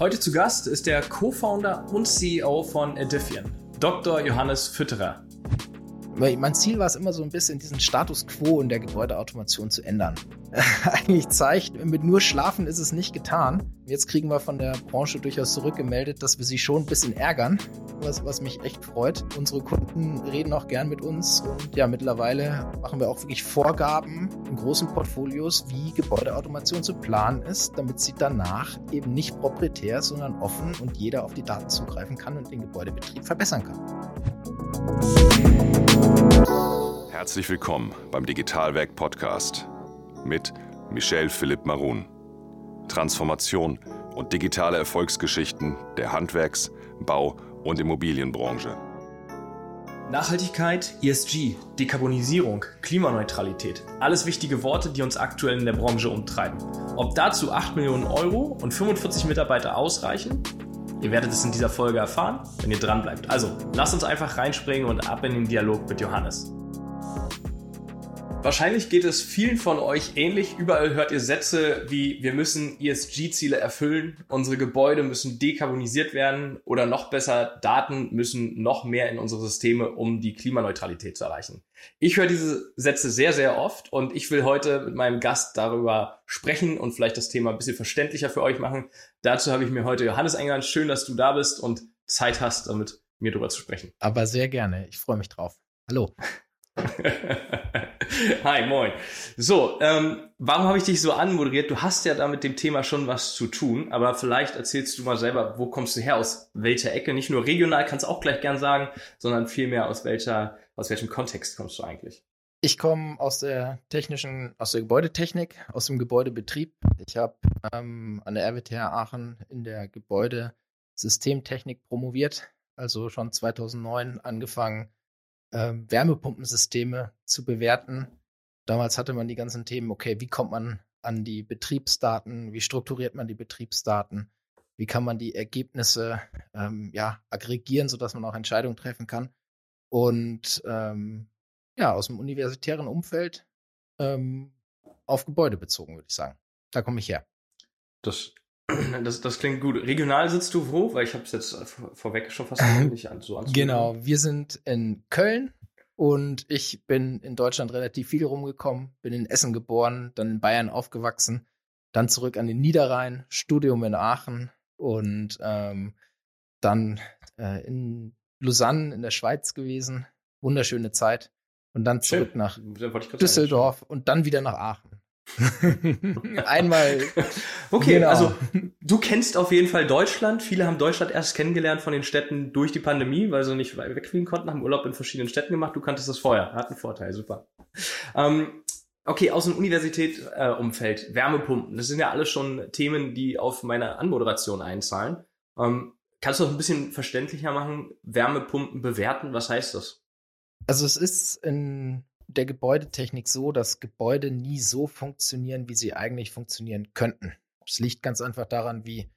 Heute zu Gast ist der Co-Founder und CEO von Edifian, Dr. Johannes Fütterer. Mein Ziel war es immer so ein bisschen, diesen Status quo in der Gebäudeautomation zu ändern. Eigentlich zeigt, mit nur Schlafen ist es nicht getan. Jetzt kriegen wir von der Branche durchaus zurückgemeldet, dass wir sie schon ein bisschen ärgern, was, was mich echt freut. Unsere Kunden reden auch gern mit uns und ja, mittlerweile machen wir auch wirklich Vorgaben in großen Portfolios, wie Gebäudeautomation zu planen ist, damit sie danach eben nicht proprietär, sondern offen und jeder auf die Daten zugreifen kann und den Gebäudebetrieb verbessern kann. Herzlich willkommen beim Digitalwerk Podcast mit Michel Philipp Marun. Transformation und digitale Erfolgsgeschichten der Handwerks-, Bau- und Immobilienbranche. Nachhaltigkeit, ESG, Dekarbonisierung, Klimaneutralität. Alles wichtige Worte, die uns aktuell in der Branche umtreiben. Ob dazu 8 Millionen Euro und 45 Mitarbeiter ausreichen? Ihr werdet es in dieser Folge erfahren, wenn ihr dran bleibt. Also, lasst uns einfach reinspringen und ab in den Dialog mit Johannes. Wahrscheinlich geht es vielen von euch ähnlich. Überall hört ihr Sätze wie wir müssen ESG-Ziele erfüllen, unsere Gebäude müssen dekarbonisiert werden oder noch besser, Daten müssen noch mehr in unsere Systeme, um die Klimaneutralität zu erreichen. Ich höre diese Sätze sehr, sehr oft und ich will heute mit meinem Gast darüber sprechen und vielleicht das Thema ein bisschen verständlicher für euch machen. Dazu habe ich mir heute Johannes eingeladen. Schön, dass du da bist und Zeit hast, damit mir darüber zu sprechen. Aber sehr gerne. Ich freue mich drauf. Hallo. Hi, moin. So, ähm, warum habe ich dich so anmoderiert? Du hast ja da mit dem Thema schon was zu tun, aber vielleicht erzählst du mal selber, wo kommst du her, aus welcher Ecke? Nicht nur regional, kannst du auch gleich gern sagen, sondern vielmehr aus welcher, aus welchem Kontext kommst du eigentlich? Ich komme aus der technischen, aus der Gebäudetechnik, aus dem Gebäudebetrieb. Ich habe ähm, an der RWTH Aachen in der Gebäudesystemtechnik promoviert, also schon 2009 angefangen ähm, Wärmepumpensysteme zu bewerten. Damals hatte man die ganzen Themen, okay, wie kommt man an die Betriebsdaten, wie strukturiert man die Betriebsdaten, wie kann man die Ergebnisse ähm, ja, aggregieren, sodass man auch Entscheidungen treffen kann. Und ähm, ja, aus dem universitären Umfeld ähm, auf Gebäude bezogen, würde ich sagen. Da komme ich her. Das das, das klingt gut. Regional sitzt du wo? Weil ich habe es jetzt vorweg schon fast nicht an, so Genau, wir sind in Köln und ich bin in Deutschland relativ viel rumgekommen, bin in Essen geboren, dann in Bayern aufgewachsen, dann zurück an den Niederrhein, Studium in Aachen und ähm, dann äh, in Lausanne in der Schweiz gewesen. Wunderschöne Zeit. Und dann zurück Schön. nach Düsseldorf und dann wieder nach Aachen. Einmal. Okay, genau. also du kennst auf jeden Fall Deutschland. Viele haben Deutschland erst kennengelernt von den Städten durch die Pandemie, weil sie nicht wegfliegen konnten, haben Urlaub in verschiedenen Städten gemacht. Du kanntest das vorher. Hat einen Vorteil, super. Ähm, okay, aus dem Universitätsumfeld, äh, Wärmepumpen. Das sind ja alles schon Themen, die auf meine Anmoderation einzahlen. Ähm, kannst du das ein bisschen verständlicher machen? Wärmepumpen bewerten, was heißt das? Also es ist in der Gebäudetechnik so, dass Gebäude nie so funktionieren, wie sie eigentlich funktionieren könnten. Es liegt ganz einfach daran, wie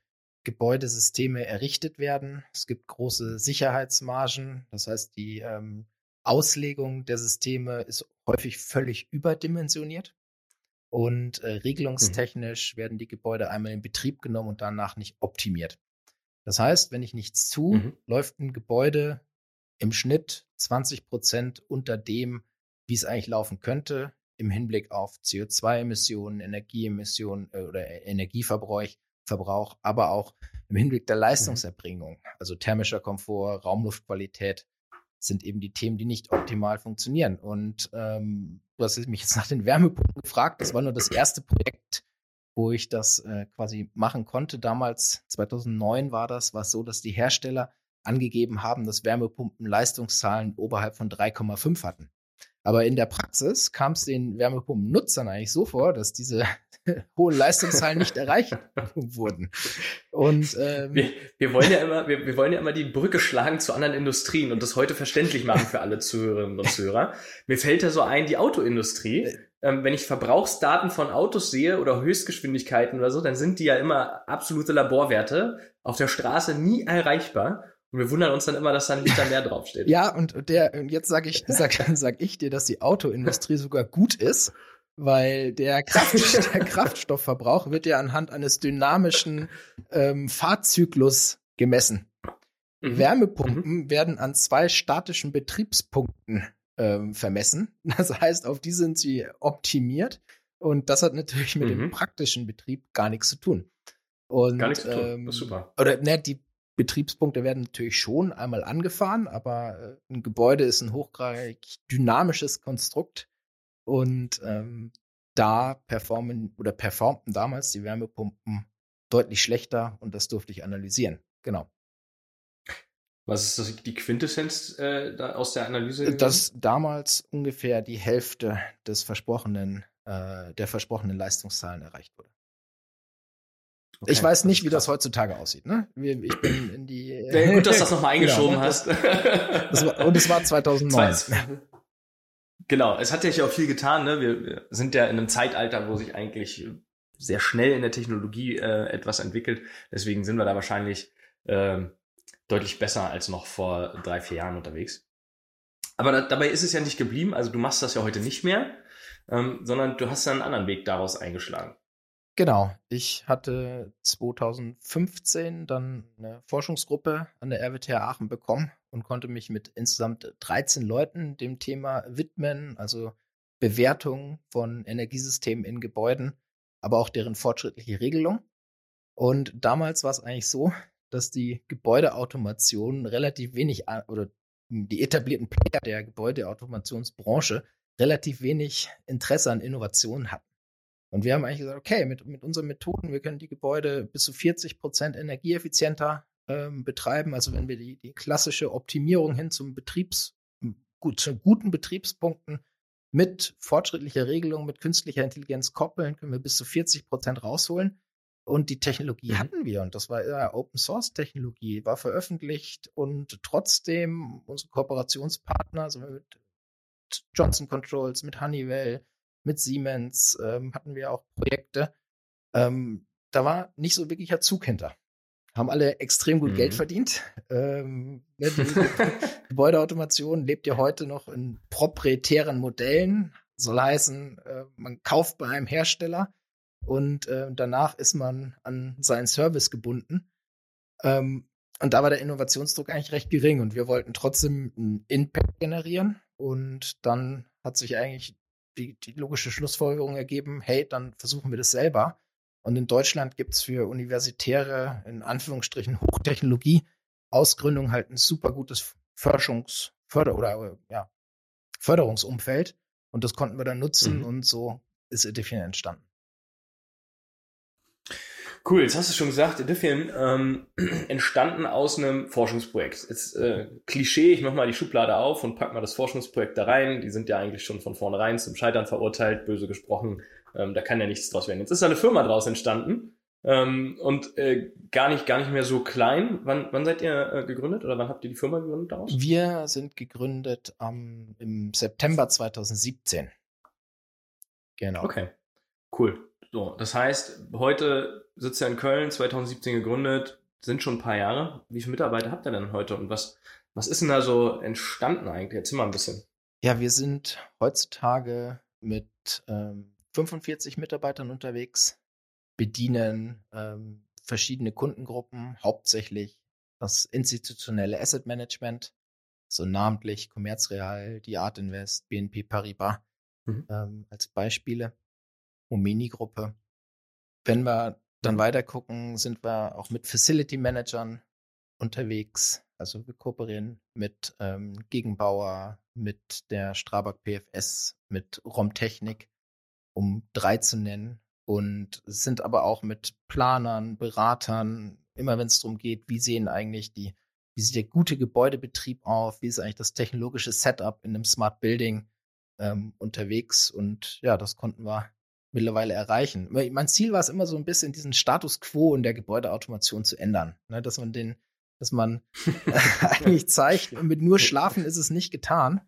Gebäudesysteme errichtet werden. Es gibt große Sicherheitsmargen. Das heißt, die ähm, Auslegung der Systeme ist häufig völlig überdimensioniert. Und äh, regelungstechnisch mhm. werden die Gebäude einmal in Betrieb genommen und danach nicht optimiert. Das heißt, wenn ich nichts zu, mhm. läuft ein Gebäude im Schnitt 20 Prozent unter dem, wie es eigentlich laufen könnte im Hinblick auf CO2-Emissionen, Energieemissionen äh, oder Energieverbrauch, Verbrauch, aber auch im Hinblick der mhm. Leistungserbringung, also thermischer Komfort, Raumluftqualität, sind eben die Themen, die nicht optimal funktionieren. Und ähm, du hast mich jetzt nach den Wärmepumpen gefragt. Das war nur das erste Projekt, wo ich das äh, quasi machen konnte. Damals, 2009 war das, war es so, dass die Hersteller angegeben haben, dass Wärmepumpen Leistungszahlen oberhalb von 3,5 hatten. Aber in der Praxis kam es den Wärmepumpen-Nutzern eigentlich so vor, dass diese hohen Leistungszahlen nicht erreicht wurden. Und ähm, wir, wir, wollen ja immer, wir, wir, wollen ja immer die Brücke schlagen zu anderen Industrien und das heute verständlich machen für alle Zuhörerinnen und Zuhörer. Mir fällt da so ein, die Autoindustrie. Äh. Ähm, wenn ich Verbrauchsdaten von Autos sehe oder Höchstgeschwindigkeiten oder so, dann sind die ja immer absolute Laborwerte auf der Straße nie erreichbar. Und wir wundern uns dann immer, dass da ein Liter mehr draufsteht. Ja, und der, und jetzt sage ich, sag, sag ich dir, dass die Autoindustrie sogar gut ist, weil der, Kraft, der Kraftstoffverbrauch wird ja anhand eines dynamischen ähm, Fahrzyklus gemessen. Mhm. Wärmepumpen mhm. werden an zwei statischen Betriebspunkten ähm, vermessen. Das heißt, auf die sind sie optimiert. Und das hat natürlich mit mhm. dem praktischen Betrieb gar nichts zu tun. Und, gar nichts zu tun. Ähm, das ist super. Oder ne, die Betriebspunkte werden natürlich schon einmal angefahren, aber äh, ein Gebäude ist ein hochgradig dynamisches Konstrukt. Und ähm, da performen oder performten damals die Wärmepumpen deutlich schlechter und das durfte ich analysieren. Genau. Was ist das, die Quintessenz äh, aus der Analyse? Gewesen? Dass damals ungefähr die Hälfte des versprochenen, äh, der versprochenen Leistungszahlen erreicht wurde. Okay, ich weiß nicht, wie das heutzutage aussieht. Ne? Ich bin in die. Ja, gut, dass du das nochmal genau, eingeschoben genau, hast. Das war, und es war 2009. Genau, es hat ja auch viel getan. Ne? Wir sind ja in einem Zeitalter, wo sich eigentlich sehr schnell in der Technologie äh, etwas entwickelt. Deswegen sind wir da wahrscheinlich äh, deutlich besser als noch vor drei, vier Jahren unterwegs. Aber da, dabei ist es ja nicht geblieben. Also du machst das ja heute nicht mehr, ähm, sondern du hast ja einen anderen Weg daraus eingeschlagen. Genau. Ich hatte 2015 dann eine Forschungsgruppe an der RWTH Aachen bekommen und konnte mich mit insgesamt 13 Leuten dem Thema widmen, also Bewertung von Energiesystemen in Gebäuden, aber auch deren fortschrittliche Regelung. Und damals war es eigentlich so, dass die Gebäudeautomation relativ wenig oder die etablierten Player der Gebäudeautomationsbranche relativ wenig Interesse an Innovationen hatten. Und wir haben eigentlich gesagt, okay, mit, mit unseren Methoden, wir können die Gebäude bis zu 40 Prozent energieeffizienter ähm, betreiben. Also wenn wir die, die klassische Optimierung hin zum Betriebs, gut, zu guten Betriebspunkten mit fortschrittlicher Regelung, mit künstlicher Intelligenz koppeln, können wir bis zu 40 Prozent rausholen. Und die Technologie mhm. hatten wir und das war ja Open Source Technologie, war veröffentlicht und trotzdem unsere Kooperationspartner, also mit Johnson Controls, mit Honeywell, mit Siemens ähm, hatten wir auch Projekte. Ähm, da war nicht so wirklicher Zug hinter. Haben alle extrem gut mhm. Geld verdient. Ähm, ne, die Gebäudeautomation lebt ja heute noch in proprietären Modellen. Soll heißen, äh, man kauft bei einem Hersteller und äh, danach ist man an seinen Service gebunden. Ähm, und da war der Innovationsdruck eigentlich recht gering und wir wollten trotzdem einen Impact generieren. Und dann hat sich eigentlich die, die logische Schlussfolgerung ergeben, hey, dann versuchen wir das selber. Und in Deutschland gibt es für universitäre, in Anführungsstrichen, Hochtechnologie, Ausgründung halt ein super gutes Forschungs-, Förder- oder ja, Förderungsumfeld. Und das konnten wir dann nutzen mhm. und so ist Edifion entstanden. Cool, jetzt hast du schon gesagt, Edifion ähm, entstanden aus einem Forschungsprojekt. Jetzt äh, Klischee, ich mach mal die Schublade auf und pack mal das Forschungsprojekt da rein. Die sind ja eigentlich schon von vornherein zum Scheitern verurteilt, böse gesprochen. Ähm, da kann ja nichts draus werden. Jetzt ist da eine Firma draus entstanden ähm, und äh, gar nicht gar nicht mehr so klein. Wann, wann seid ihr äh, gegründet oder wann habt ihr die Firma gegründet daraus? Wir sind gegründet ähm, im September 2017. Genau. Okay, cool. So, das heißt, heute sitzt er in Köln, 2017 gegründet, sind schon ein paar Jahre. Wie viele Mitarbeiter habt ihr denn heute und was, was ist denn da so entstanden eigentlich? Erzähl mal ein bisschen. Ja, wir sind heutzutage mit ähm, 45 Mitarbeitern unterwegs, bedienen ähm, verschiedene Kundengruppen, hauptsächlich das institutionelle Asset Management, so namentlich Commerzreal, die Art Invest, BNP Paribas mhm. ähm, als Beispiele. Omeni-Gruppe. Wenn wir dann weiter gucken, sind wir auch mit Facility Managern unterwegs. Also wir kooperieren mit ähm, Gegenbauer, mit der Strabag PFS, mit Romtechnik, um drei zu nennen. Und sind aber auch mit Planern, Beratern, immer wenn es darum geht, wie sehen eigentlich die, wie sieht der gute Gebäudebetrieb auf, wie ist eigentlich das technologische Setup in einem Smart Building ähm, unterwegs. Und ja, das konnten wir mittlerweile erreichen. Mein Ziel war es immer so ein bisschen, diesen Status quo in der Gebäudeautomation zu ändern. Ne, dass man den, dass man eigentlich zeigt, mit nur Schlafen ist es nicht getan.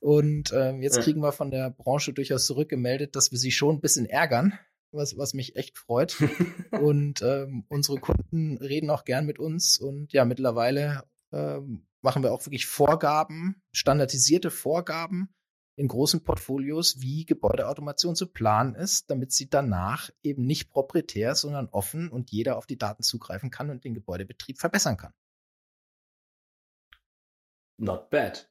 Und ähm, jetzt kriegen wir von der Branche durchaus zurückgemeldet, dass wir sie schon ein bisschen ärgern, was, was mich echt freut. und ähm, unsere Kunden reden auch gern mit uns. Und ja, mittlerweile ähm, machen wir auch wirklich Vorgaben, standardisierte Vorgaben, in großen Portfolios, wie Gebäudeautomation zu planen ist, damit sie danach eben nicht proprietär, sondern offen und jeder auf die Daten zugreifen kann und den Gebäudebetrieb verbessern kann. Not bad.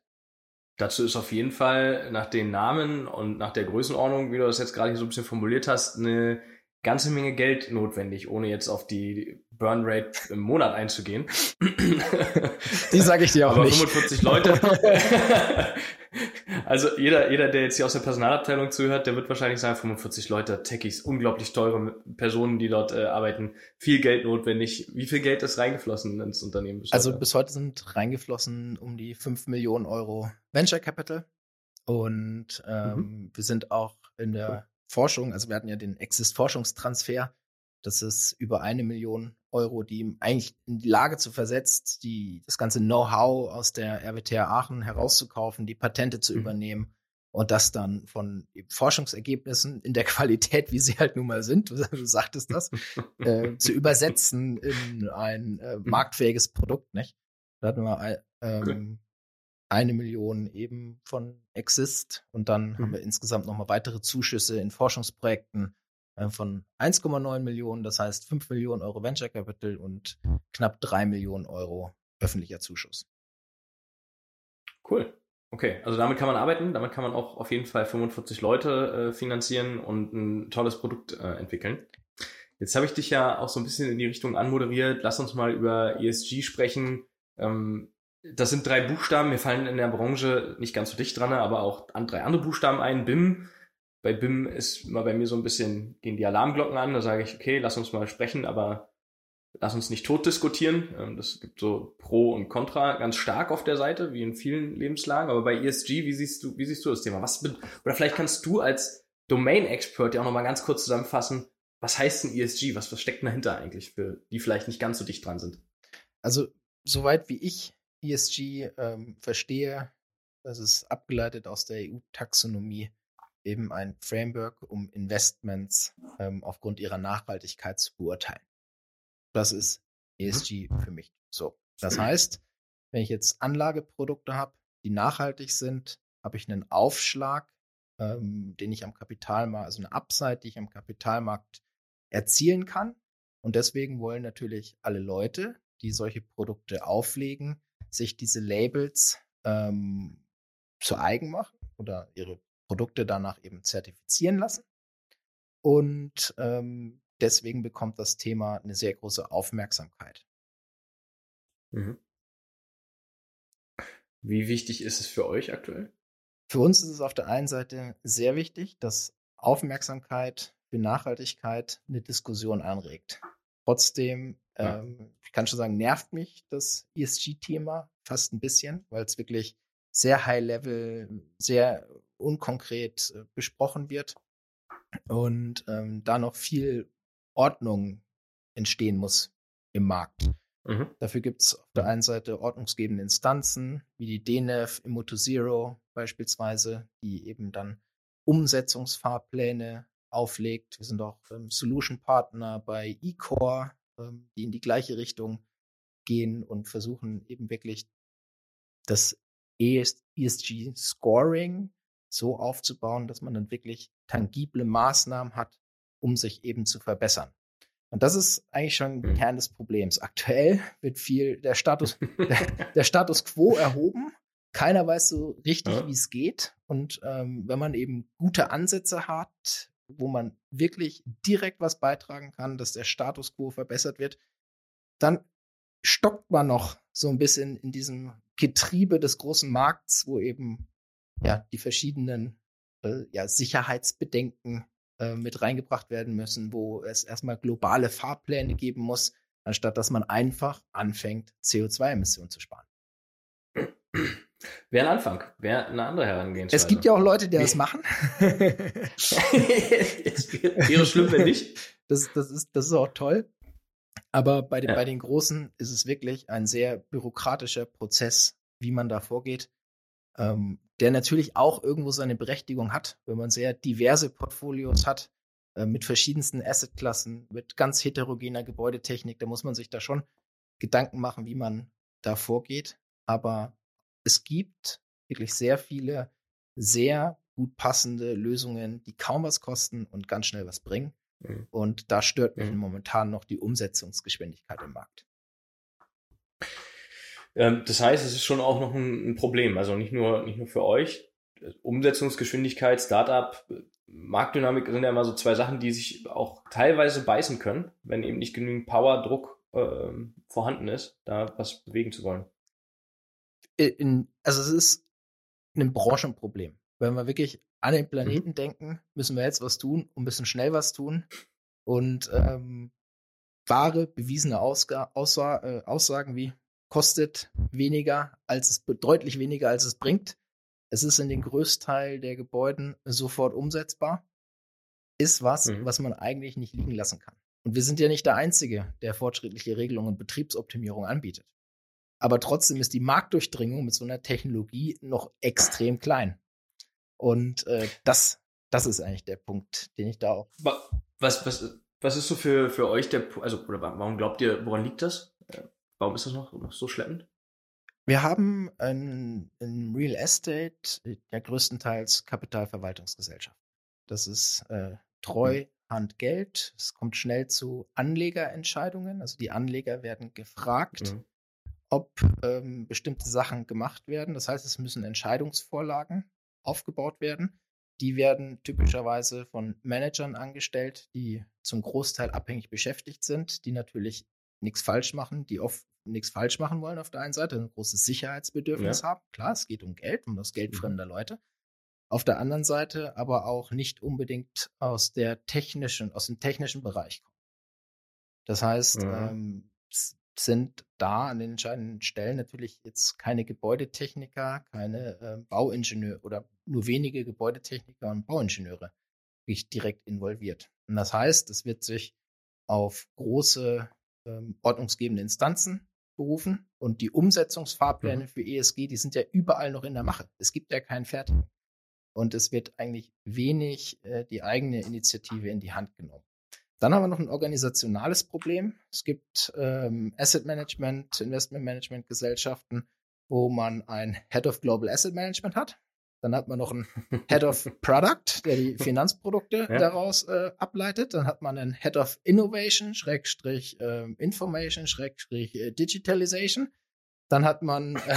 Dazu ist auf jeden Fall nach den Namen und nach der Größenordnung, wie du das jetzt gerade hier so ein bisschen formuliert hast, eine ganze Menge Geld notwendig, ohne jetzt auf die Burn Rate im Monat einzugehen. Die sage ich dir auch Aber nicht. 45 Leute. also jeder, jeder, der jetzt hier aus der Personalabteilung zuhört, der wird wahrscheinlich sagen, 45 Leute, Techies, unglaublich teure Personen, die dort äh, arbeiten, viel Geld notwendig. Wie viel Geld ist reingeflossen ins Unternehmen? Bis also bis heute sind reingeflossen um die 5 Millionen Euro Venture Capital. Und ähm, mhm. wir sind auch in der Forschung, also wir hatten ja den Exist-Forschungstransfer, das ist über eine Million Euro, die ihm eigentlich in die Lage zu versetzt, die, das ganze Know-how aus der RWTH Aachen herauszukaufen, die Patente zu mhm. übernehmen und das dann von Forschungsergebnissen in der Qualität, wie sie halt nun mal sind, du, du sagtest das, äh, zu übersetzen in ein äh, mhm. marktfähiges Produkt, nicht? Da hatten wir ähm, eine Million eben von Exist und dann mhm. haben wir insgesamt nochmal weitere Zuschüsse in Forschungsprojekten äh, von 1,9 Millionen, das heißt 5 Millionen Euro Venture Capital und knapp 3 Millionen Euro öffentlicher Zuschuss. Cool. Okay, also damit kann man arbeiten, damit kann man auch auf jeden Fall 45 Leute äh, finanzieren und ein tolles Produkt äh, entwickeln. Jetzt habe ich dich ja auch so ein bisschen in die Richtung anmoderiert. Lass uns mal über ESG sprechen. Ähm, das sind drei Buchstaben. Mir fallen in der Branche nicht ganz so dicht dran, aber auch an drei andere Buchstaben ein. BIM. Bei BIM ist immer bei mir so ein bisschen, gehen die Alarmglocken an. Da sage ich, okay, lass uns mal sprechen, aber lass uns nicht tot diskutieren. Ähm, das gibt so Pro und Contra ganz stark auf der Seite, wie in vielen Lebenslagen. Aber bei ESG, wie siehst du, wie siehst du das Thema? Was, oder vielleicht kannst du als Domain-Expert ja auch nochmal ganz kurz zusammenfassen, was heißt denn ESG? Was, was steckt dahinter eigentlich für die vielleicht nicht ganz so dicht dran sind? Also, soweit wie ich ESG ähm, verstehe, das ist abgeleitet aus der EU-Taxonomie eben ein Framework, um Investments ähm, aufgrund ihrer Nachhaltigkeit zu beurteilen. Das ist ESG mhm. für mich. So. Das heißt, wenn ich jetzt Anlageprodukte habe, die nachhaltig sind, habe ich einen Aufschlag, ähm, den ich am Kapitalmarkt, also eine Upside, die ich am Kapitalmarkt erzielen kann. Und deswegen wollen natürlich alle Leute, die solche Produkte auflegen, sich diese Labels ähm, zu eigen machen oder ihre Produkte danach eben zertifizieren lassen. Und ähm, deswegen bekommt das Thema eine sehr große Aufmerksamkeit. Mhm. Wie wichtig ist es für euch aktuell? Für uns ist es auf der einen Seite sehr wichtig, dass Aufmerksamkeit für Nachhaltigkeit eine Diskussion anregt. Trotzdem ja. Ähm, ich kann schon sagen, nervt mich das ESG-Thema fast ein bisschen, weil es wirklich sehr high-level, sehr unkonkret äh, besprochen wird und ähm, da noch viel Ordnung entstehen muss im Markt. Mhm. Dafür gibt es auf der einen Seite ordnungsgebende Instanzen, wie die DNEF, Immoto Zero beispielsweise, die eben dann Umsetzungsfahrpläne auflegt. Wir sind auch ähm, Solution Partner bei eCore, ähm, die in die gleiche Richtung gehen und versuchen eben wirklich das ESG-Scoring so aufzubauen, dass man dann wirklich tangible Maßnahmen hat, um sich eben zu verbessern. Und das ist eigentlich schon der mhm. Kern des Problems. Aktuell wird viel der Status, der, der Status quo erhoben. Keiner weiß so richtig, ja. wie es geht. Und ähm, wenn man eben gute Ansätze hat, wo man wirklich direkt was beitragen kann, dass der Status quo verbessert wird, dann stockt man noch so ein bisschen in diesem Getriebe des großen Markts, wo eben ja die verschiedenen äh, ja, Sicherheitsbedenken äh, mit reingebracht werden müssen, wo es erstmal globale Fahrpläne geben muss, anstatt dass man einfach anfängt, CO2-Emissionen zu sparen. Wäre ein Anfang, wäre eine andere Herangehensweise. Es gibt ja auch Leute, die das machen. wäre schlimm, wenn nicht. Das, das, ist, das ist auch toll. Aber bei den, ja. bei den Großen ist es wirklich ein sehr bürokratischer Prozess, wie man da vorgeht, ähm, der natürlich auch irgendwo seine Berechtigung hat, wenn man sehr diverse Portfolios hat, äh, mit verschiedensten Assetklassen, mit ganz heterogener Gebäudetechnik. Da muss man sich da schon Gedanken machen, wie man da vorgeht. Aber es gibt wirklich sehr viele sehr gut passende Lösungen, die kaum was kosten und ganz schnell was bringen. Mhm. Und da stört mich mhm. momentan noch die Umsetzungsgeschwindigkeit im Markt. Ähm, das heißt, es ist schon auch noch ein, ein, Problem. Also nicht nur, nicht nur für euch. Umsetzungsgeschwindigkeit, Startup, Marktdynamik sind ja immer so zwei Sachen, die sich auch teilweise beißen können, wenn eben nicht genügend Power, Druck äh, vorhanden ist, da was bewegen zu wollen. In, also es ist ein Branchenproblem. Wenn wir wirklich an den Planeten mhm. denken, müssen wir jetzt was tun und müssen schnell was tun. Und ähm, wahre, bewiesene Ausga Aussa äh, Aussagen wie kostet weniger, als es deutlich weniger, als es bringt. Es ist in den Größteil der Gebäuden sofort umsetzbar. Ist was, mhm. was man eigentlich nicht liegen lassen kann. Und wir sind ja nicht der Einzige, der fortschrittliche Regelungen und Betriebsoptimierung anbietet. Aber trotzdem ist die Marktdurchdringung mit so einer Technologie noch extrem klein. Und äh, das, das ist eigentlich der Punkt, den ich da auch. Was, was, was ist so für, für euch der, also, oder warum glaubt ihr, woran liegt das? Äh, warum ist das noch, noch so schleppend? Wir haben in, in Real Estate ja größtenteils Kapitalverwaltungsgesellschaft. Das ist äh, treu mhm. Hand Geld. Es kommt schnell zu Anlegerentscheidungen. Also die Anleger werden gefragt, mhm. Ob ähm, bestimmte Sachen gemacht werden. Das heißt, es müssen Entscheidungsvorlagen aufgebaut werden. Die werden typischerweise von Managern angestellt, die zum Großteil abhängig beschäftigt sind, die natürlich nichts falsch machen, die oft nichts falsch machen wollen auf der einen Seite, ein großes Sicherheitsbedürfnis ja. haben. Klar, es geht um Geld, um das Geld mhm. fremder Leute. Auf der anderen Seite aber auch nicht unbedingt aus der technischen, aus dem technischen Bereich kommen. Das heißt, mhm. ähm, sind da an den entscheidenden Stellen natürlich jetzt keine Gebäudetechniker, keine äh, Bauingenieure oder nur wenige Gebäudetechniker und Bauingenieure wirklich direkt involviert. Und das heißt, es wird sich auf große ähm, ordnungsgebende Instanzen berufen und die Umsetzungsfahrpläne mhm. für ESG, die sind ja überall noch in der Mache. Es gibt ja keinen fertigen. Und es wird eigentlich wenig äh, die eigene Initiative in die Hand genommen. Dann haben wir noch ein organisationales Problem. Es gibt ähm, Asset Management, Investment Management Gesellschaften, wo man ein Head of Global Asset Management hat. Dann hat man noch einen Head of Product, der die Finanzprodukte ja. daraus äh, ableitet. Dann hat man einen Head of Innovation, Schrägstrich äh, Information, Schrägstrich äh, Digitalization. Dann hat man, äh,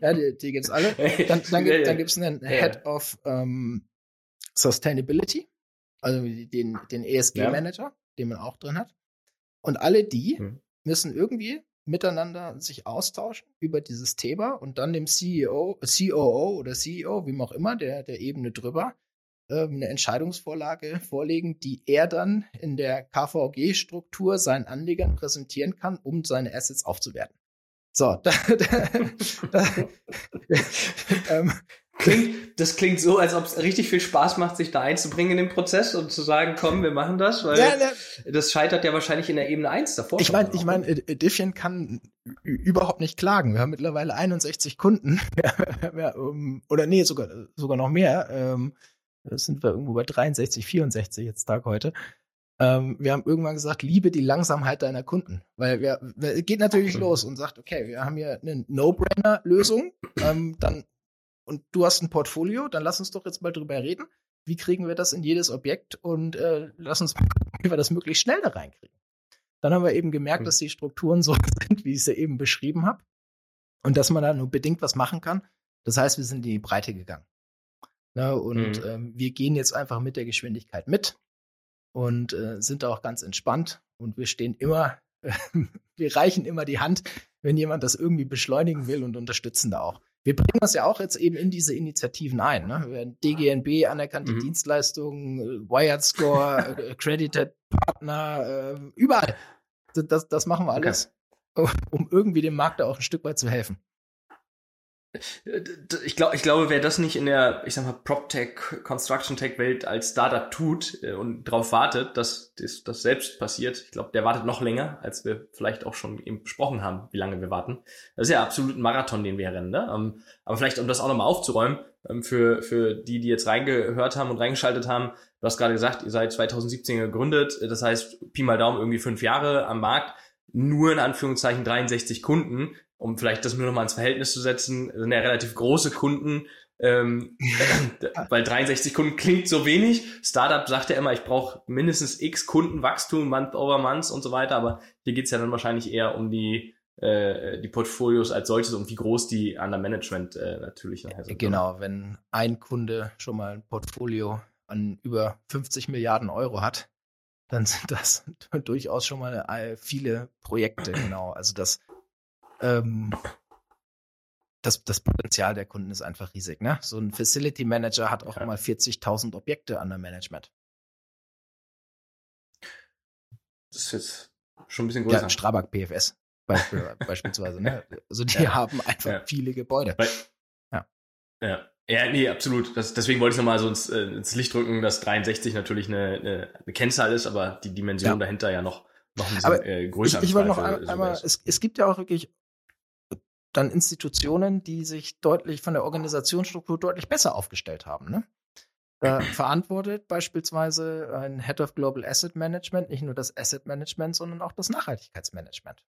ja, die, die es alle. Dann, dann, gibt, gibt's einen Head of ähm, Sustainability also den, den ESG-Manager, ja. den man auch drin hat. Und alle die hm. müssen irgendwie miteinander sich austauschen über dieses Thema und dann dem CEO, COO oder CEO, wie auch immer, der, der Ebene drüber, äh, eine Entscheidungsvorlage vorlegen, die er dann in der KVG-Struktur seinen Anlegern präsentieren kann, um seine Assets aufzuwerten. So, da, da, da, ähm, Klingt, das klingt so, als ob es richtig viel Spaß macht, sich da einzubringen in den Prozess und zu sagen, komm, wir machen das, weil ja, ja. das scheitert ja wahrscheinlich in der Ebene 1 davor. Ich meine, ich meine, Edition kann überhaupt nicht klagen. Wir haben mittlerweile 61 Kunden. oder nee, sogar, sogar noch mehr. Ähm, das sind wir irgendwo bei 63, 64 jetzt Tag heute. Ähm, wir haben irgendwann gesagt, liebe die Langsamkeit deiner Kunden. Weil wir, geht natürlich los und sagt, okay, wir haben hier eine No-Brainer-Lösung, ähm, dann und du hast ein Portfolio, dann lass uns doch jetzt mal drüber reden. Wie kriegen wir das in jedes Objekt und äh, lass uns mal gucken, wie wir das möglichst schnell da reinkriegen. Dann haben wir eben gemerkt, mhm. dass die Strukturen so sind, wie ich sie eben beschrieben habe. Und dass man da nur bedingt was machen kann. Das heißt, wir sind in die Breite gegangen. Na, und mhm. ähm, wir gehen jetzt einfach mit der Geschwindigkeit mit und äh, sind da auch ganz entspannt. Und wir stehen immer, wir reichen immer die Hand, wenn jemand das irgendwie beschleunigen will und unterstützen da auch wir bringen das ja auch jetzt eben in diese Initiativen ein. Ne? DGNB, anerkannte mhm. Dienstleistungen, äh, Wired Score, äh, Accredited Partner, äh, überall. Das, das machen wir alles, okay. um irgendwie dem Markt da auch ein Stück weit zu helfen. Ich glaube, ich glaube, wer das nicht in der, ich sag mal, PropTech, Construction Tech Welt als Startup tut äh, und darauf wartet, dass das, das selbst passiert, ich glaube, der wartet noch länger, als wir vielleicht auch schon eben besprochen haben, wie lange wir warten. Das ist ja absolut ein Marathon, den wir rennen. Ne? Ähm, aber vielleicht, um das auch nochmal aufzuräumen, ähm, für, für die, die jetzt reingehört haben und reingeschaltet haben, du hast gerade gesagt, ihr seid 2017 gegründet, das heißt, Pi mal Daumen irgendwie fünf Jahre am Markt, nur in Anführungszeichen 63 Kunden um vielleicht das nur noch mal ins Verhältnis zu setzen, sind ja relativ große Kunden Ähm, weil 63 Kunden klingt so wenig. Startup sagt ja immer, ich brauche mindestens x Kundenwachstum, Month over Month und so weiter. Aber hier geht's ja dann wahrscheinlich eher um die, äh, die Portfolios als solches und wie groß die an der Management äh, natürlich nachher sind. Genau, wenn ein Kunde schon mal ein Portfolio an über 50 Milliarden Euro hat, dann sind das durchaus schon mal äh, viele Projekte, genau. Also das, ähm, das, das Potenzial der Kunden ist einfach riesig. Ne? So ein Facility Manager hat auch ja. mal 40.000 Objekte an der Management. Das ist jetzt schon ein bisschen größer. Ja, Strabag PFS Beispiel, beispielsweise. Ne? Also die ja. haben einfach ja. viele Gebäude. Weil, ja. Ja. Ja, nee, absolut. Das, deswegen wollte ich nochmal so ins, äh, ins Licht drücken, dass 63 natürlich eine, eine, eine Kennzahl ist, aber die Dimension dahinter ja noch, noch ein bisschen aber äh, größer Ich, ich wollte noch einmal, es, es gibt ja auch wirklich dann Institutionen, die sich deutlich von der Organisationsstruktur deutlich besser aufgestellt haben. Ne? Da verantwortet beispielsweise ein Head of Global Asset Management nicht nur das Asset Management, sondern auch das Nachhaltigkeitsmanagement.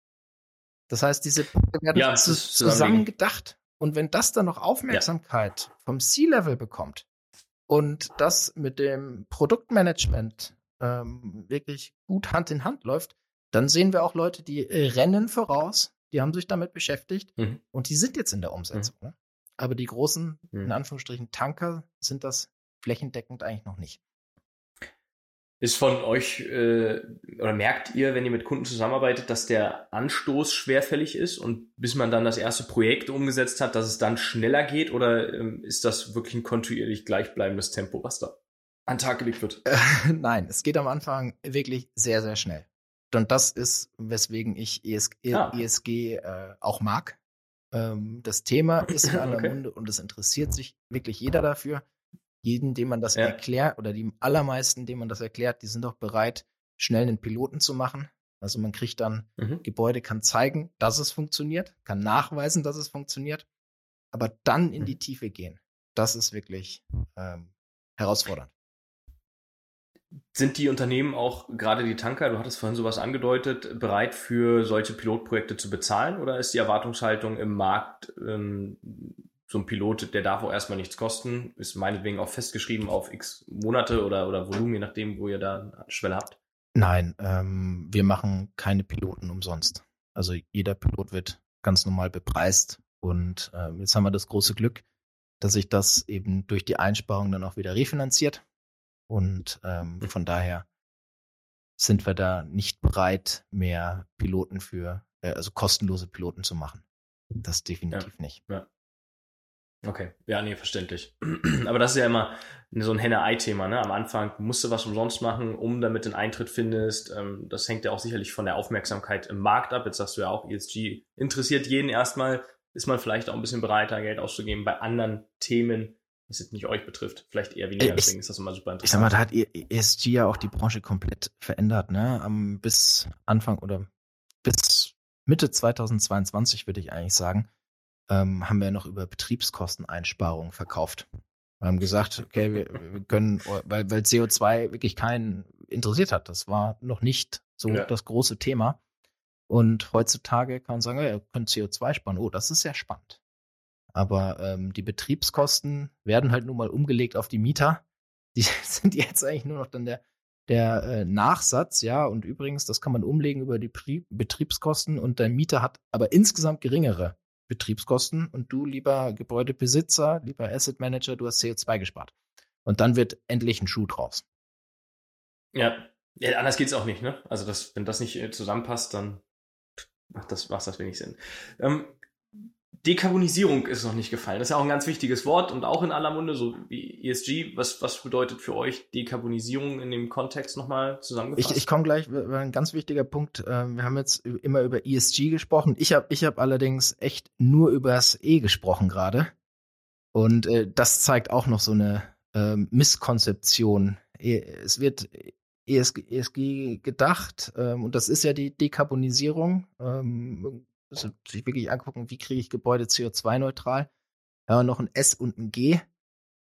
Das heißt, diese Punkte werden ja, zusammen gedacht und wenn das dann noch Aufmerksamkeit ja. vom C-Level bekommt und das mit dem Produktmanagement ähm, wirklich gut Hand in Hand läuft, dann sehen wir auch Leute, die rennen voraus, die haben sich damit beschäftigt mhm. und die sind jetzt in der Umsetzung. Mhm. Ne? Aber die großen, mhm. in Anführungsstrichen, Tanker sind das flächendeckend eigentlich noch nicht. Ist von euch äh, oder merkt ihr, wenn ihr mit Kunden zusammenarbeitet, dass der Anstoß schwerfällig ist und bis man dann das erste Projekt umgesetzt hat, dass es dann schneller geht oder ähm, ist das wirklich ein kontinuierlich gleichbleibendes Tempo, was da an Tag gelegt wird? Äh, nein, es geht am Anfang wirklich sehr, sehr schnell. Und das ist, weswegen ich ESG, ah. ESG äh, auch mag. Ähm, das Thema ist in aller okay. Munde und es interessiert sich wirklich jeder dafür jeden, dem man das ja. erklärt, oder die allermeisten, dem man das erklärt, die sind auch bereit, schnell einen Piloten zu machen. Also man kriegt dann, mhm. Gebäude kann zeigen, dass es funktioniert, kann nachweisen, dass es funktioniert, aber dann in mhm. die Tiefe gehen, das ist wirklich ähm, herausfordernd. Sind die Unternehmen auch, gerade die Tanker, du hattest vorhin sowas angedeutet, bereit für solche Pilotprojekte zu bezahlen oder ist die Erwartungshaltung im Markt ähm, so ein Pilot, der darf auch erstmal nichts kosten, ist meinetwegen auch festgeschrieben auf x Monate oder, oder Volumen, je nachdem, wo ihr da Schwelle habt? Nein, ähm, wir machen keine Piloten umsonst. Also jeder Pilot wird ganz normal bepreist und ähm, jetzt haben wir das große Glück, dass sich das eben durch die Einsparung dann auch wieder refinanziert und ähm, mhm. von daher sind wir da nicht bereit, mehr Piloten für, äh, also kostenlose Piloten zu machen. Das definitiv ja, nicht. Ja. Okay, ja, nee, verständlich. Aber das ist ja immer so ein Henne-Ei-Thema, ne? Am Anfang musst du was umsonst machen, um damit den Eintritt findest. Ähm, das hängt ja auch sicherlich von der Aufmerksamkeit im Markt ab. Jetzt sagst du ja auch, ESG interessiert jeden erstmal. Ist man vielleicht auch ein bisschen bereiter, Geld auszugeben bei anderen Themen, was jetzt nicht euch betrifft, vielleicht eher weniger. Ich, Deswegen ist das immer super interessant. Ich sag mal, da hat ESG ja auch die Branche komplett verändert, ne? Bis Anfang oder bis Mitte 2022 würde ich eigentlich sagen ähm, haben wir noch über Betriebskosteneinsparungen verkauft. Wir haben gesagt, okay, wir, wir können, weil, weil CO2 wirklich keinen interessiert hat. Das war noch nicht so ja. das große Thema. Und heutzutage kann man sagen, ja, ihr könnt CO2 sparen. Oh, das ist sehr spannend. Aber ähm, die Betriebskosten werden halt nun mal umgelegt auf die Mieter. Die sind jetzt eigentlich nur noch dann der, der äh, Nachsatz, ja. Und übrigens, das kann man umlegen über die Betriebskosten und der Mieter hat aber insgesamt geringere Betriebskosten und du, lieber Gebäudebesitzer, lieber Asset Manager, du hast CO2 gespart. Und dann wird endlich ein Schuh draus. Ja, ja anders geht's auch nicht, ne? Also das, wenn das nicht äh, zusammenpasst, dann macht das, macht das wenig Sinn. Ähm, Dekarbonisierung ist noch nicht gefallen. Das ist ja auch ein ganz wichtiges Wort und auch in aller Munde, so wie ESG. Was, was bedeutet für euch Dekarbonisierung in dem Kontext nochmal zusammengefasst? Ich, ich komme gleich, ein ganz wichtiger Punkt. Ähm, wir haben jetzt immer über ESG gesprochen. Ich habe ich hab allerdings echt nur über das E gesprochen gerade. Und äh, das zeigt auch noch so eine ähm, Misskonzeption. E, es wird ESG, ESG gedacht ähm, und das ist ja die Dekarbonisierung also sich wirklich angucken, wie kriege ich Gebäude CO2-neutral. Ja, noch ein S und ein G,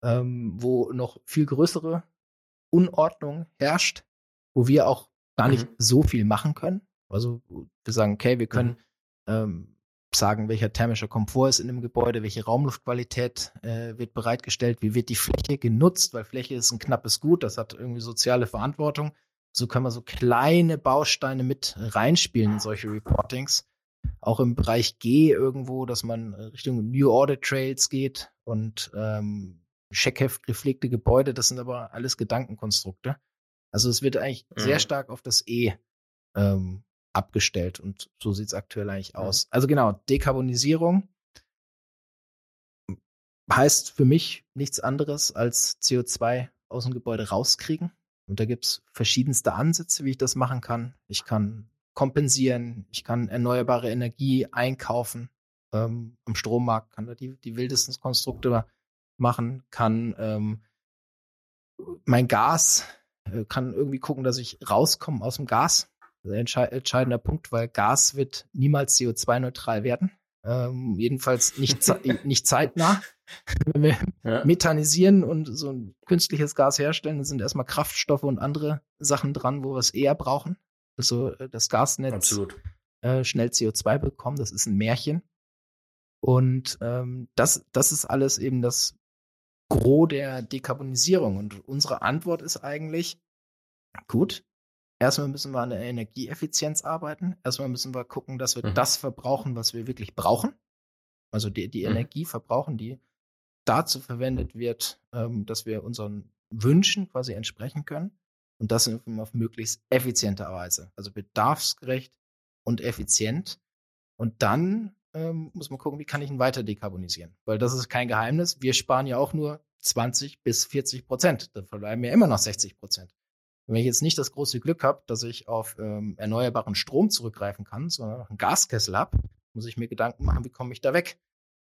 ähm, wo noch viel größere Unordnung herrscht, wo wir auch gar nicht mhm. so viel machen können. Also wir sagen, okay, wir können mhm. ähm, sagen, welcher thermischer Komfort ist in dem Gebäude, welche Raumluftqualität äh, wird bereitgestellt, wie wird die Fläche genutzt, weil Fläche ist ein knappes Gut, das hat irgendwie soziale Verantwortung. So können wir so kleine Bausteine mit reinspielen in solche Reportings. Auch im Bereich G irgendwo, dass man Richtung New Audit Trails geht und ähm, Scheckheft gepflegte Gebäude, das sind aber alles Gedankenkonstrukte. Also es wird eigentlich mhm. sehr stark auf das E ähm, abgestellt und so sieht es aktuell eigentlich aus. Mhm. Also genau, Dekarbonisierung heißt für mich nichts anderes als CO2 aus dem Gebäude rauskriegen. Und da gibt es verschiedenste Ansätze, wie ich das machen kann. Ich kann kompensieren, ich kann erneuerbare Energie einkaufen. Ähm, am Strommarkt kann da die, die wildesten Konstrukte machen, kann ähm, mein Gas, äh, kann irgendwie gucken, dass ich rauskomme aus dem Gas. Das ist ein entscheidender Punkt, weil Gas wird niemals CO2-neutral werden. Ähm, jedenfalls nicht, nicht zeitnah. Wenn wir ja. methanisieren und so ein künstliches Gas herstellen, dann sind erstmal Kraftstoffe und andere Sachen dran, wo wir es eher brauchen. Also das Gasnetz äh, schnell CO2 bekommen, das ist ein Märchen. Und ähm, das, das ist alles eben das Gros der Dekarbonisierung. Und unsere Antwort ist eigentlich, gut, erstmal müssen wir an der Energieeffizienz arbeiten. Erstmal müssen wir gucken, dass wir mhm. das verbrauchen, was wir wirklich brauchen. Also die, die mhm. Energie verbrauchen, die dazu verwendet wird, ähm, dass wir unseren Wünschen quasi entsprechen können. Und das auf möglichst effiziente Weise. Also bedarfsgerecht und effizient. Und dann ähm, muss man gucken, wie kann ich ihn weiter dekarbonisieren. Weil das ist kein Geheimnis. Wir sparen ja auch nur 20 bis 40 Prozent. Da verbleiben ja immer noch 60 Prozent. wenn ich jetzt nicht das große Glück habe, dass ich auf ähm, erneuerbaren Strom zurückgreifen kann, sondern einen Gaskessel habe, muss ich mir Gedanken machen, wie komme ich da weg?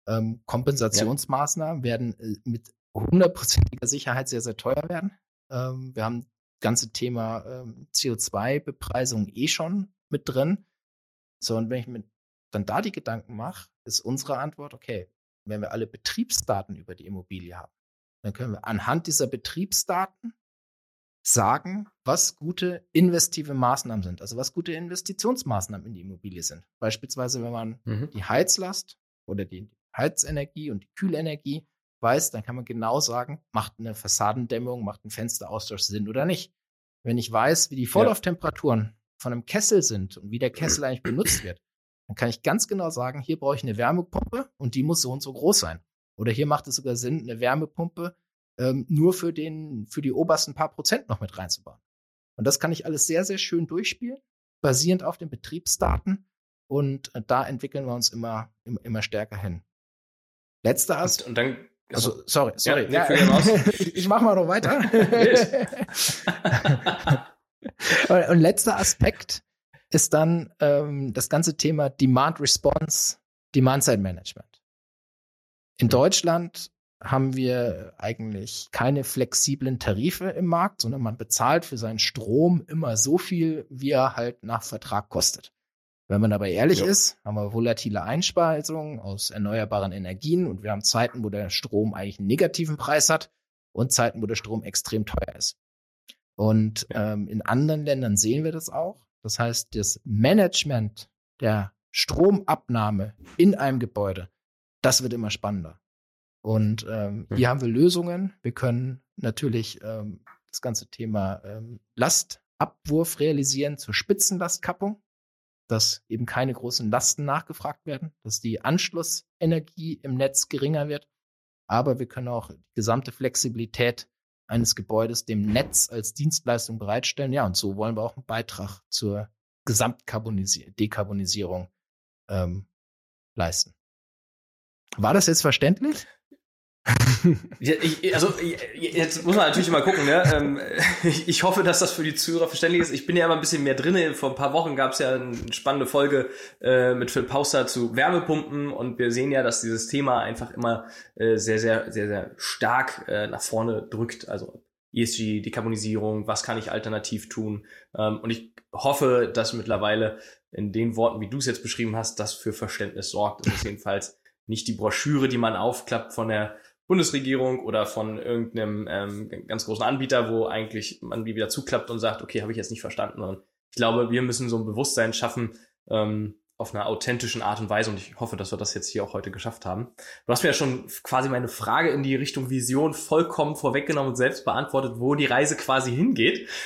Ähm, Kompensationsmaßnahmen werden äh, mit hundertprozentiger Sicherheit sehr, sehr teuer werden. Ähm, wir haben ganze Thema ähm, CO2-Bepreisung eh schon mit drin. So, und wenn ich mir dann da die Gedanken mache, ist unsere Antwort, okay, wenn wir alle Betriebsdaten über die Immobilie haben, dann können wir anhand dieser Betriebsdaten sagen, was gute investive Maßnahmen sind, also was gute Investitionsmaßnahmen in die Immobilie sind. Beispielsweise, wenn man mhm. die Heizlast oder die Heizenergie und die Kühlenergie weiß, dann kann man genau sagen, macht eine Fassadendämmung, macht ein Fensteraustausch Sinn oder nicht. Wenn ich weiß, wie die Vorlauftemperaturen von einem Kessel sind und wie der Kessel eigentlich benutzt wird, dann kann ich ganz genau sagen, hier brauche ich eine Wärmepumpe und die muss so und so groß sein. Oder hier macht es sogar Sinn, eine Wärmepumpe ähm, nur für, den, für die obersten paar Prozent noch mit reinzubauen. Und das kann ich alles sehr, sehr schön durchspielen, basierend auf den Betriebsdaten. Und äh, da entwickeln wir uns immer, immer, immer stärker hin. Letzter Ast. Und, und dann also, sorry, sorry. Ja, ja, ich mach mal noch weiter. und letzter Aspekt ist dann ähm, das ganze Thema Demand Response, Demand Side Management. In Deutschland haben wir eigentlich keine flexiblen Tarife im Markt, sondern man bezahlt für seinen Strom immer so viel, wie er halt nach Vertrag kostet. Wenn man aber ehrlich ja. ist, haben wir volatile Einspeisungen aus erneuerbaren Energien und wir haben Zeiten, wo der Strom eigentlich einen negativen Preis hat und Zeiten, wo der Strom extrem teuer ist. Und ja. ähm, in anderen Ländern sehen wir das auch. Das heißt, das Management der Stromabnahme in einem Gebäude, das wird immer spannender. Und ähm, mhm. hier haben wir Lösungen. Wir können natürlich ähm, das ganze Thema ähm, Lastabwurf realisieren zur Spitzenlastkappung, dass eben keine großen Lasten nachgefragt werden, dass die Anschlussenergie im Netz geringer wird. Aber wir können auch die gesamte Flexibilität eines Gebäudes dem Netz als Dienstleistung bereitstellen. Ja, und so wollen wir auch einen Beitrag zur Gesamtdekarbonisierung ähm, leisten. War das jetzt verständlich? Ich, also jetzt muss man natürlich mal gucken. Ne? Ähm, ich hoffe, dass das für die Zuhörer verständlich ist. Ich bin ja immer ein bisschen mehr drin. Vor ein paar Wochen gab es ja eine spannende Folge äh, mit Phil Pauster zu Wärmepumpen und wir sehen ja, dass dieses Thema einfach immer äh, sehr, sehr, sehr, sehr stark äh, nach vorne drückt. Also ESG, Dekarbonisierung, was kann ich alternativ tun? Ähm, und ich hoffe, dass mittlerweile in den Worten, wie du es jetzt beschrieben hast, das für Verständnis sorgt. Das ist jedenfalls nicht die Broschüre, die man aufklappt von der Bundesregierung oder von irgendeinem ähm, ganz großen Anbieter, wo eigentlich man wieder zuklappt und sagt, okay, habe ich jetzt nicht verstanden. Und ich glaube, wir müssen so ein Bewusstsein schaffen, ähm, auf einer authentischen Art und Weise und ich hoffe, dass wir das jetzt hier auch heute geschafft haben. Du hast mir ja schon quasi meine Frage in die Richtung Vision vollkommen vorweggenommen und selbst beantwortet, wo die Reise quasi hingeht.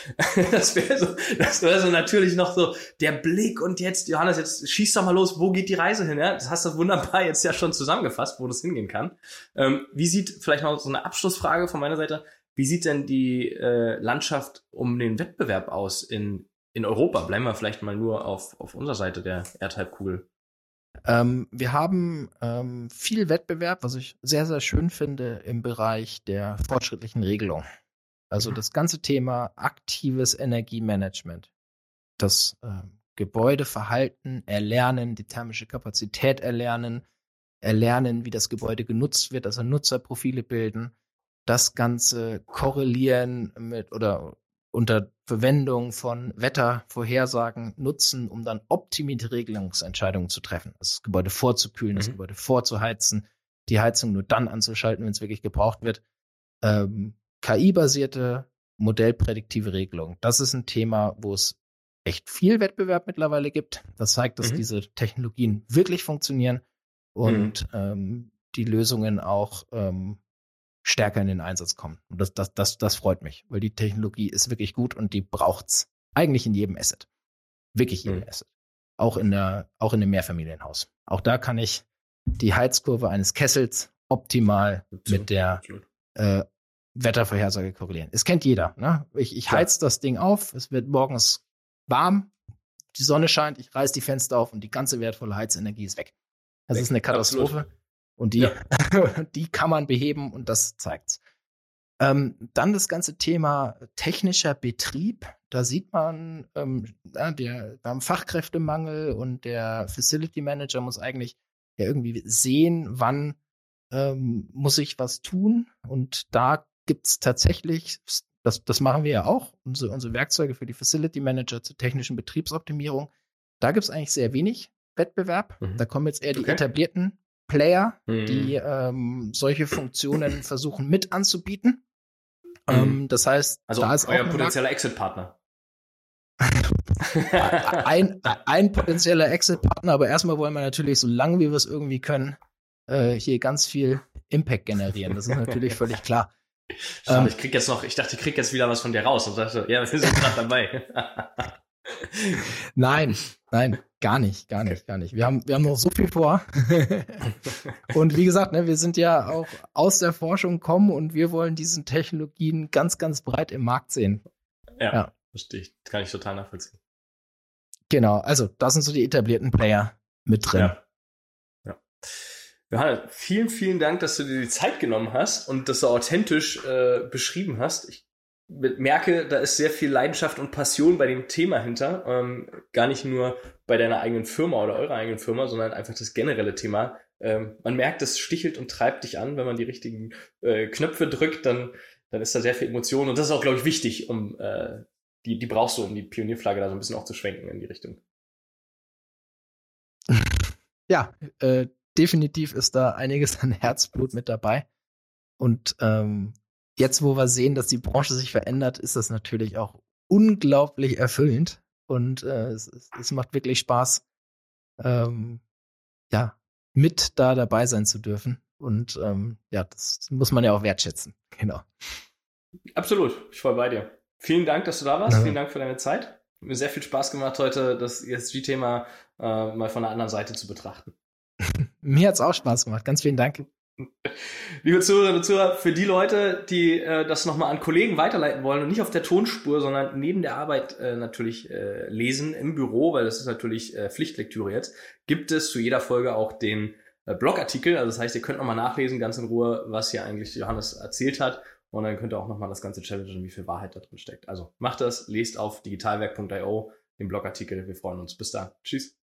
Das wäre so, das wäre so natürlich noch so der Blick und jetzt, Johannes, jetzt schieß doch mal los, wo geht die Reise hin? Ja? Das hast du wunderbar jetzt ja schon zusammengefasst, wo das hingehen kann. Ähm, wie sieht, vielleicht noch so eine Abschlussfrage von meiner Seite, wie sieht denn die äh, Landschaft um den Wettbewerb aus in, in Europa? Bleiben wir vielleicht mal nur auf, auf unserer Seite der Erdhalbkugel. Ähm, wir haben ähm, viel Wettbewerb, was ich sehr, sehr schön finde im Bereich der fortschrittlichen Regelung. Also das ganze Thema aktives Energiemanagement. Das äh, Gebäudeverhalten erlernen, die thermische Kapazität erlernen, erlernen, wie das Gebäude genutzt wird, also Nutzerprofile bilden, das Ganze korrelieren mit oder unter Verwendung von Wettervorhersagen nutzen, um dann optimierte Regelungsentscheidungen zu treffen. Also das Gebäude vorzukühlen, mhm. das Gebäude vorzuheizen, die Heizung nur dann anzuschalten, wenn es wirklich gebraucht wird. Ähm, KI-basierte modellprädiktive Regelung. Das ist ein Thema, wo es echt viel Wettbewerb mittlerweile gibt. Das zeigt, dass mhm. diese Technologien wirklich funktionieren und mhm. ähm, die Lösungen auch ähm, stärker in den Einsatz kommen. Und das, das, das, das freut mich, weil die Technologie ist wirklich gut und die braucht's eigentlich in jedem Asset. Wirklich jedem mhm. Asset. Auch in der, auch in einem Mehrfamilienhaus. Auch da kann ich die Heizkurve eines Kessels optimal mit der äh, Wettervorhersage korrelieren. Es kennt jeder. Ne? Ich, ich heiz das Ding auf, es wird morgens warm, die Sonne scheint, ich reiß die Fenster auf und die ganze wertvolle Heizenergie ist weg. Das weg. ist eine Katastrophe. Absolut. Und die, ja. die kann man beheben und das zeigt's. Ähm, dann das ganze Thema technischer Betrieb. Da sieht man, ähm, ja, der, wir haben Fachkräftemangel und der Facility Manager muss eigentlich ja irgendwie sehen, wann ähm, muss ich was tun. Und da gibt's tatsächlich, das, das machen wir ja auch, unsere, unsere Werkzeuge für die Facility Manager zur technischen Betriebsoptimierung. Da gibt's eigentlich sehr wenig Wettbewerb. Mhm. Da kommen jetzt eher die okay. etablierten Player, mhm. die ähm, solche Funktionen versuchen mit anzubieten. Mhm. Ähm, das heißt, also da ist euer potenzieller Exit-Partner. ein, ein potenzieller Exit-Partner, aber erstmal wollen wir natürlich, so lange wie wir es irgendwie können, äh, hier ganz viel Impact generieren. Das ist natürlich völlig klar. Schade, ähm, ich krieg jetzt noch, ich dachte, ich krieg jetzt wieder was von dir raus und dachte, ja, wir sind gerade dabei. nein, nein, gar nicht, gar nicht, gar nicht. Wir haben, wir haben noch so viel vor. und wie gesagt, ne, wir sind ja auch aus der Forschung kommen und wir wollen diesen Technologien ganz, ganz breit im Markt sehen. Ja, ja. verstehe ich. Das kann ich total nachvollziehen. Genau, also das sind so die etablierten Player mit drin. Ja. ja. Johanna, vielen, vielen Dank, dass du dir die Zeit genommen hast und das so authentisch äh, beschrieben hast. Ich merke, da ist sehr viel Leidenschaft und Passion bei dem Thema hinter. Ähm, gar nicht nur bei deiner eigenen Firma oder eurer eigenen Firma, sondern einfach das generelle Thema. Ähm, man merkt, das stichelt und treibt dich an, wenn man die richtigen äh, Knöpfe drückt, dann, dann ist da sehr viel Emotion. Und das ist auch, glaube ich, wichtig, um äh, die, die brauchst du, um die Pionierflagge da so ein bisschen auch zu schwenken in die Richtung. Ja, äh, definitiv ist da einiges an Herzblut mit dabei. Und ähm, jetzt, wo wir sehen, dass die Branche sich verändert, ist das natürlich auch unglaublich erfüllend und äh, es, es, macht wirklich Spaß, ähm, ja, mit da dabei sein zu dürfen. Und ähm, ja, das muss man ja auch wertschätzen. Genau. Absolut, ich voll bei dir. Vielen Dank, dass du da warst. Ja. Vielen Dank für deine Zeit. Hat mir sehr viel Spaß gemacht, heute das ESG-Thema äh, mal von der anderen Seite zu betrachten. Mir hat es auch Spaß gemacht. Ganz vielen Dank. Liebe Zuhörerinnen und Zuhörer, für die Leute, die äh, das nochmal an Kollegen weiterleiten wollen und nicht auf der Tonspur, sondern neben der Arbeit äh, natürlich äh, lesen im Büro, weil das ist natürlich äh, Pflichtlektüre jetzt, gibt es zu jeder Folge auch den äh, Blogartikel. Also das heißt, ihr könnt nochmal nachlesen, ganz in Ruhe, was hier eigentlich Johannes erzählt hat. Und dann könnt ihr auch nochmal das ganze challengen, wie viel Wahrheit da drin steckt. Also macht das, lest auf digitalwerk.io den Blogartikel. Wir freuen uns. Bis dann. Tschüss.